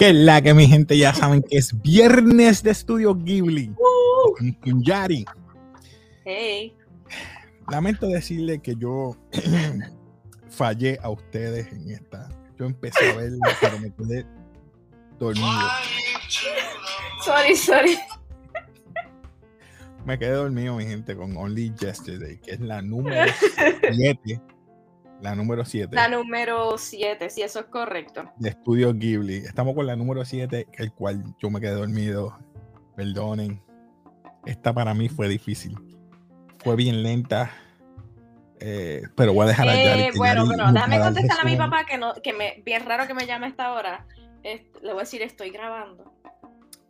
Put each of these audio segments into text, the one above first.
Que la que mi gente ya saben que es viernes de Estudio Ghibli. Con Yari. Hey. Lamento decirle que yo fallé a ustedes en esta. Yo empecé a verla, pero me quedé dormido. Sorry, sorry. Me quedé dormido, mi gente, con Only Yesterday, que es la número 7. La número 7. La número 7, si eso es correcto. De Estudio Ghibli. Estamos con la número 7, el cual yo me quedé dormido. Perdonen. Esta para mí fue difícil. Fue bien lenta. Eh, pero voy a dejar a Yari. Eh, bueno, bueno, déjame contestar a mi papá que, no, que me, bien raro que me llame a esta hora. le voy a decir, estoy grabando.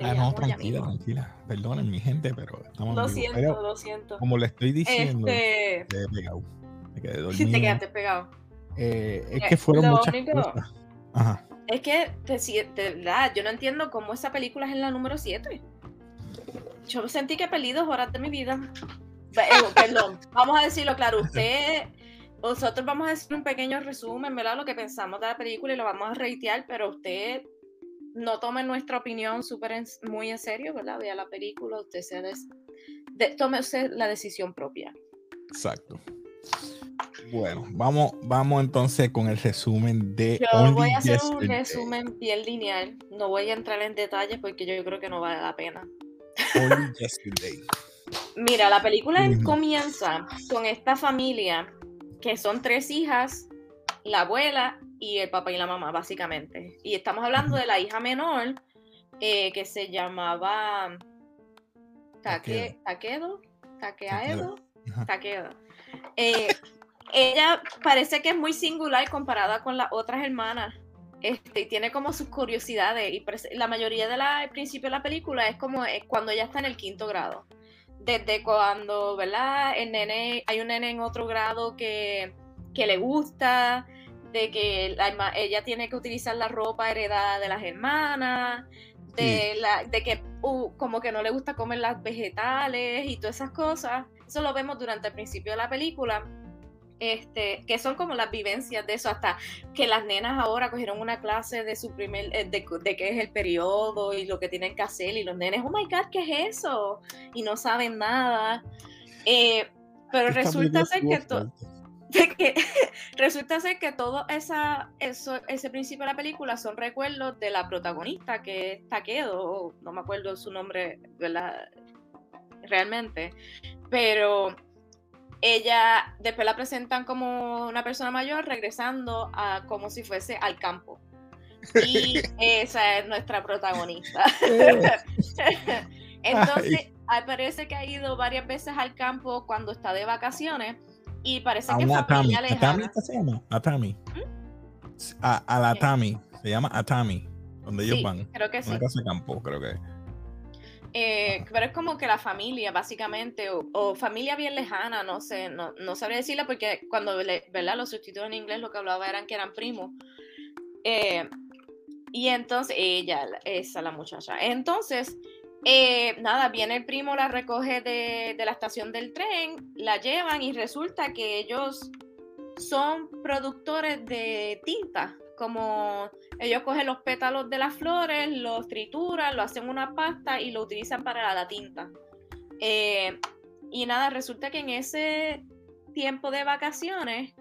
Ah, no, tranquila, tranquila. Perdonen, mi gente, pero estamos Lo siento, lo siento. Como le estoy diciendo, este... me quedé dormido. Sí, te quedaste pegado. Eh, es que fueron muchas cosas. Ajá. Es que, de, verdad, yo no entiendo cómo esa película es en la número 7. Yo sentí que perdí dos horas de mi vida. Perdón, vamos a decirlo claro. Usted, nosotros vamos a hacer un pequeño resumen, ¿verdad? Lo que pensamos de la película y lo vamos a reitear, pero usted no tome nuestra opinión súper muy en serio, ¿verdad? Vea la película, usted se tome usted la decisión propia. Exacto. Bueno, vamos, vamos entonces con el resumen de. Yo voy a hacer un resumen bien lineal. No voy a entrar en detalles porque yo creo que no vale la pena. Only yesterday. Mira, la película comienza con esta familia que son tres hijas, la abuela y el papá y la mamá, básicamente. Y estamos hablando de la hija menor eh, que se llamaba Take, Takedo, Takeaedo, Takedo. Eh, ella parece que es muy singular comparada con las otras hermanas. Este, tiene como sus curiosidades y la mayoría de la el principio de la película es como es cuando ella está en el quinto grado. Desde cuando, ¿verdad? El nene, hay un nene en otro grado que, que le gusta, de que ella tiene que utilizar la ropa heredada de las hermanas, de, la, de que uh, como que no le gusta comer las vegetales y todas esas cosas. Eso lo vemos durante el principio de la película. Este, que son como las vivencias de eso, hasta que las nenas ahora cogieron una clase de su primer, eh, de, de qué es el periodo y lo que tienen que hacer, y los nenes, oh my god, ¿qué es eso? Y no saben nada. Eh, pero resulta ser que, que resulta ser que todo esa, eso, ese principio de la película son recuerdos de la protagonista, que es Takedo, no me acuerdo su nombre ¿verdad? realmente, pero ella después la presentan como una persona mayor regresando a como si fuese al campo. Y esa es nuestra protagonista. Entonces, parece que ha ido varias veces al campo cuando está de vacaciones y parece que familia lejana. se llama? Atami. ¿Mm? A, la Atami. Se llama Atami. Donde ellos van. Creo que sí. Una casa de campo, creo que. Eh, pero es como que la familia, básicamente, o, familia bien lejana, no sé, no, no sabría decirla porque cuando, ¿verdad? Los sustitutos en inglés lo que hablaba eran que eran primos. Eh, y entonces, ella, esa la muchacha. Entonces, eh, nada, viene el primo, la recoge de, de, la estación del tren, la llevan y resulta que ellos son productores de tinta como ellos cogen los pétalos de las flores, los trituran, lo hacen una pasta y lo utilizan para la tinta. Eh, y nada, resulta que en ese tiempo de vacaciones,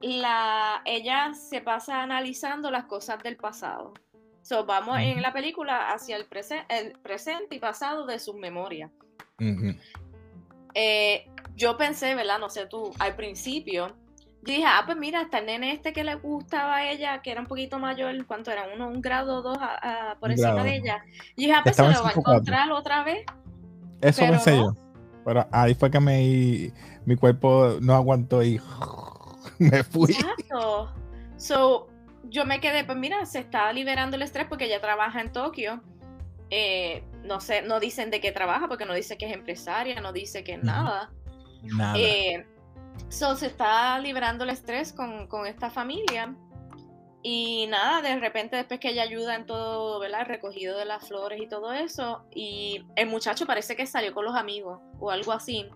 la, ella se pasa analizando las cosas del pasado. So, vamos en la película hacia el, el presente y pasado de sus memorias. Eh, yo pensé, ¿verdad? No sé tú, al principio, yo dije, ah, pues mira, hasta el nene este que le gustaba a ella, que era un poquito mayor, ¿cuánto era? Uno, un grado o dos por encima de ella. Y dije, ah, pues se lo va a encontrar otra vez. Eso me pensé yo. Pero ahí fue que me, mi cuerpo no aguantó y me fui. Exacto. So, yo me quedé, pues mira, se está liberando el estrés porque ella trabaja en Tokio. Eh, no sé, no dicen de qué trabaja porque no dice que es empresaria, no dice que es nada. Nada. Eh, So, se está librando el estrés con, esta familia. Y nada, de repente después que ella ayuda en todo, ¿verdad? El recogido de las flores y todo eso. Y el muchacho parece que salió con los amigos o algo así.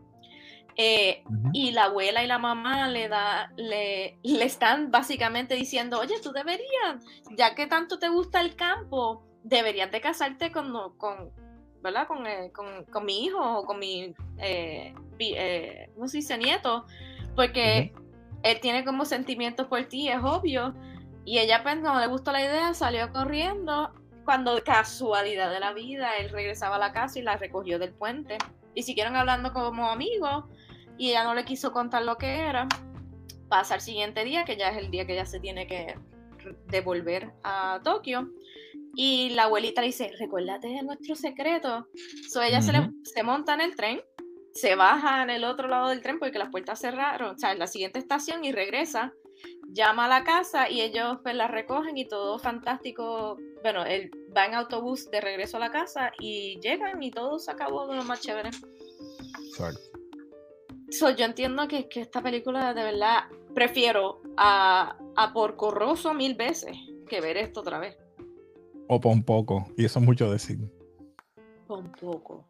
Eh, y la abuela y la mamá le, da, le, le están básicamente diciendo, oye, tú deberías, ya que tanto te gusta el campo, deberías de casarte con, con, ¿verdad? Con, eh, con, con, mi hijo o con mi, eh, eh, ¿cómo se dice? Nieto, porque él tiene como sentimientos por ti, es obvio. Y ella, pues, cuando le gustó la idea, salió corriendo. Cuando casualidad de la vida, él regresaba a la casa y la recogió del puente. Y siguieron hablando como amigos. Y ella no le quiso contar lo que era. Pasa el siguiente día, que ya es el día que ella se tiene que devolver a Tokio. Y la abuelita le dice, recuérdate de nuestro secreto. So ella se, se monta en el tren, se baja en el otro lado del tren porque las puertas cerraron, o sea, en la siguiente estación y regresa, llama a la casa y ellos pues la recogen y todo fantástico. Bueno, él va en autobús de regreso a la casa y llegan y todo se acabó de lo más chévere. So, yo entiendo que, que, esta película de verdad prefiero a, a por Corroso mil veces que ver esto otra vez o por un poco. Y eso es mucho decir. Por un poco.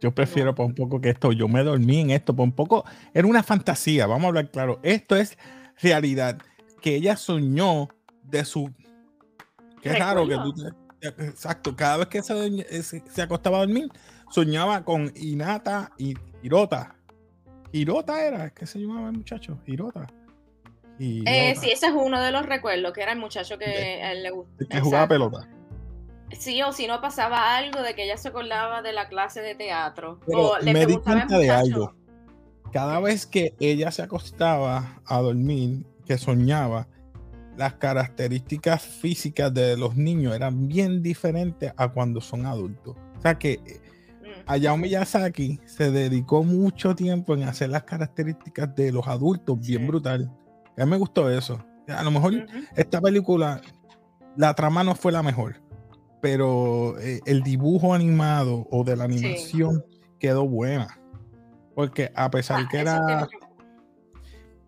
Yo prefiero por un poco que esto. Yo me dormí en esto por un poco. Era una fantasía, vamos a hablar claro. Esto es realidad. Que ella soñó de su. Qué raro que tú. Exacto. Cada vez que se, se, acostaba a dormir, soñaba con Inata y Hirota. Hirota era, ¿qué se llamaba el muchacho? Hirota. Eh, sí, ese es uno de los recuerdos, que era el muchacho que a él le gustaba. Que jugaba pelota. Sí, o si no pasaba algo de que ella se acordaba de la clase de teatro. o le me di cuenta de algo. Cada vez que ella se acostaba a dormir, que soñaba, las características físicas de los niños eran bien diferentes a cuando son adultos. O sea que mm. Hayao Miyazaki se dedicó mucho tiempo en hacer las características de los adultos bien brutal. A mí me gustó eso. A lo mejor esta película, la trama no fue la mejor, pero eh, el dibujo animado o de la animación quedó buena. Porque a pesar ah, que era...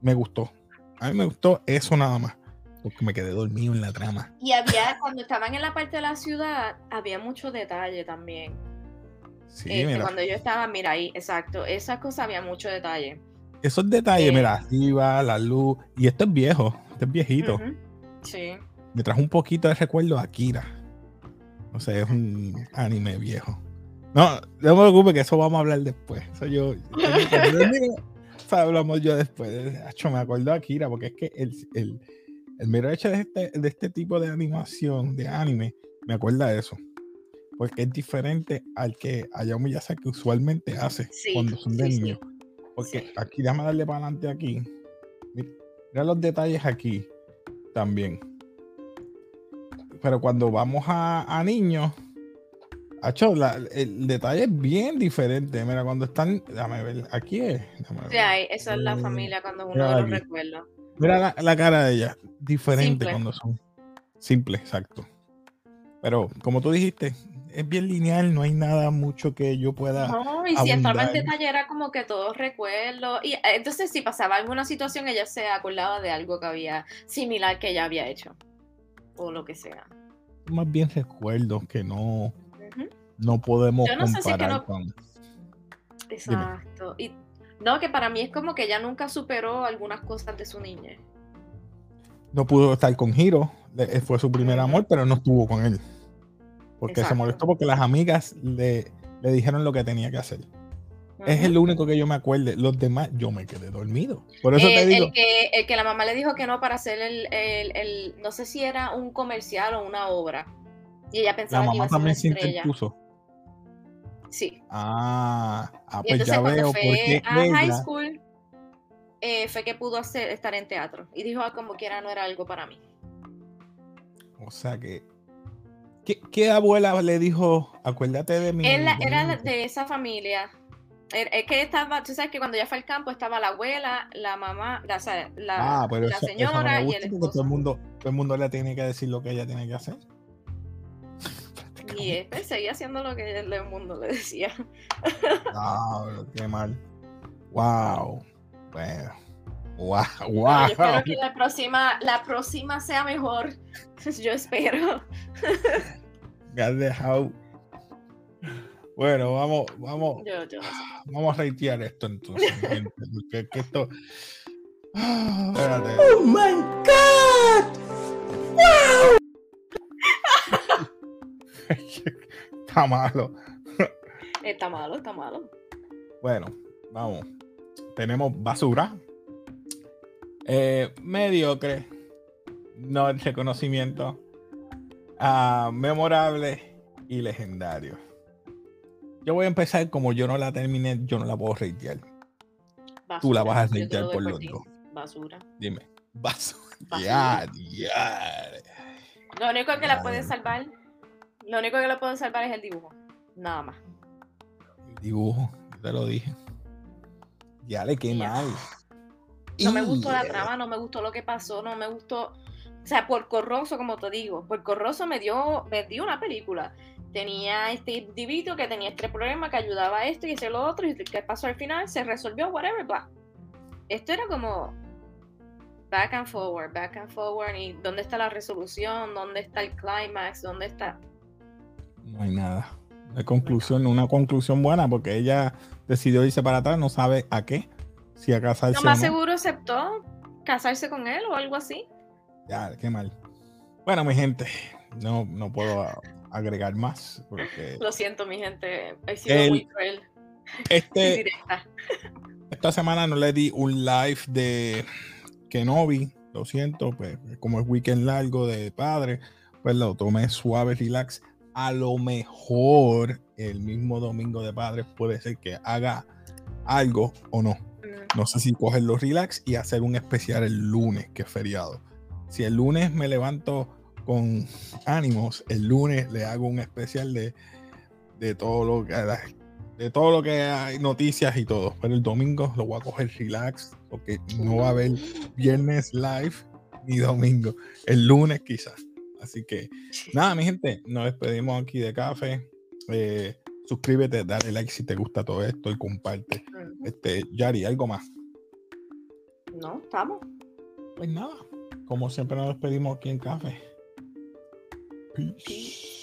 Me gustó. A mí me gustó eso nada más. Porque me quedé dormido en la trama. Y había, cuando estaban en la parte de la ciudad, había mucho detalle también. Sí, este, Cuando yo estaba, mira ahí, exacto. Esas cosas había mucho detalle. Esos detalles, mira, arriba, la luz. Y esto es viejo, esto es viejito. Sí. Me trajo un poquito de recuerdo a Akira. O sea, es un anime viejo. No, no me preocupes que eso vamos a hablar después. Eso yo. eso hablamos yo después. Hecho, me acuerdo de Akira, porque es que el, el, el mero hecho de este, de este tipo de animación, de anime, me acuerda de eso. Porque es diferente al que Hayao que usualmente hace cuando son de niños. Porque aquí, déjame darle para adelante aquí. Mira los detalles aquí también pero cuando vamos a, a niños, Acho, el detalle es bien diferente. Mira, cuando están. Déjame ver, aquí es. Sí, esa es la eh, familia cuando uno lo recuerda. Mira la, cara de ella, diferente cuando son. Simple, exacto. Pero como tú dijiste, es bien lineal, no hay nada mucho que yo pueda. No, y si entraba en detalle era como que todos recuerdo. Y eh, entonces, si pasaba alguna situación, ella se acordaba de algo que había similar que ella había hecho o lo que sea. Más bien recuerdos que no, no podemos comparar con. Exacto. Y no, que para mí es como que ella nunca superó algunas cosas de su niñez. No pudo estar con Hiro, eh, fue su primer amor, pero no estuvo con él. Porque se molestó porque las amigas le, le dijeron lo que tenía que hacer. Es el único que yo me acuerde. Los demás, yo me quedé dormido. Por eso te digo. El que, el que, la mamá le dijo que no para hacer el, el, No sé si era un comercial o una obra. Y ella pensaba la que iba a ser también se interpuso. Sí. Ah, ah pues ya veo. Fue a high school, eh, fue que pudo hacer, estar en teatro. Y dijo, ah, como quiera, no era algo para mí. O sea que ¿Qué, ¿Qué, abuela le dijo? Acuérdate de mí. Él, era de esa familia. Es que estaba, tú sabes que cuando ya fue al campo estaba la abuela, la mamá, la, la, ah, la señora y el esposo. Todo el, mundo, todo el mundo le tiene que decir lo que ella tiene que hacer. Y este seguía haciendo lo que el mundo le decía. Wow, qué mal. Wow. Bueno. Wow, wow. yo espero que la próxima, la próxima sea mejor. Yo espero. God, how Bueno, vamos, vamos. Vamos a reitear esto entonces, gente, porque esto. espérate. Oh my God. Wow. está malo. Está malo, está malo. Bueno, vamos. Tenemos basura. Eh, mediocre. No el reconocimiento. Ah, memorable y legendario. Yo voy a empezar como yo no la terminé, yo no la puedo reitear. Tú la vas a reitear por los dos. Basura. Dime. Basura. Ya, ya. Lo único que la puede salvar, lo único que la puede salvar es el dibujo. Nada más. El dibujo, te lo dije. Ya le qué mal. No me gustó la trama, no me gustó lo que pasó, no me gustó. O sea, por corroso, como te digo, por corroso me dio, me dio una película tenía este individuo que tenía este problema, que ayudaba a esto y ese lo otro, y qué pasó al final, se resolvió, whatever, bla. Esto era como back and forward, back and forward, y dónde está la resolución, dónde está el climax, dónde está. No hay nada. De conclusión, una conclusión buena, porque ella decidió irse para atrás, no sabe a qué, si a casarse. Lo más seguro aceptó casarse con él o algo así. Ya, qué mal. Bueno, mi gente, no, no puedo agregar más. Porque Lo siento, mi gente. He sido muy cruel. Este, esta semana no le di un live de Kenobi. Lo siento, pues como es weekend largo de padre, pues lo tomé suave, relax. A lo mejor el mismo domingo de padres puede ser que haga algo o no. Mm. No sé si cogerlo relax y hacer un especial el lunes, que es feriado. Si el lunes me levanto con ánimos, el lunes le hago un especial de, de todo lo que de todo lo que hay noticias y todo. Pero el domingo lo voy a coger relax, porque no va a haber viernes live ni domingo. El lunes quizás. Así que nada, mi gente, nos despedimos aquí de café. Eh, suscríbete, dale like si te gusta todo esto y comparte. Este, Yari, ¿algo más? No, estamos. Pues nada, como siempre nos despedimos aquí en café. Peace.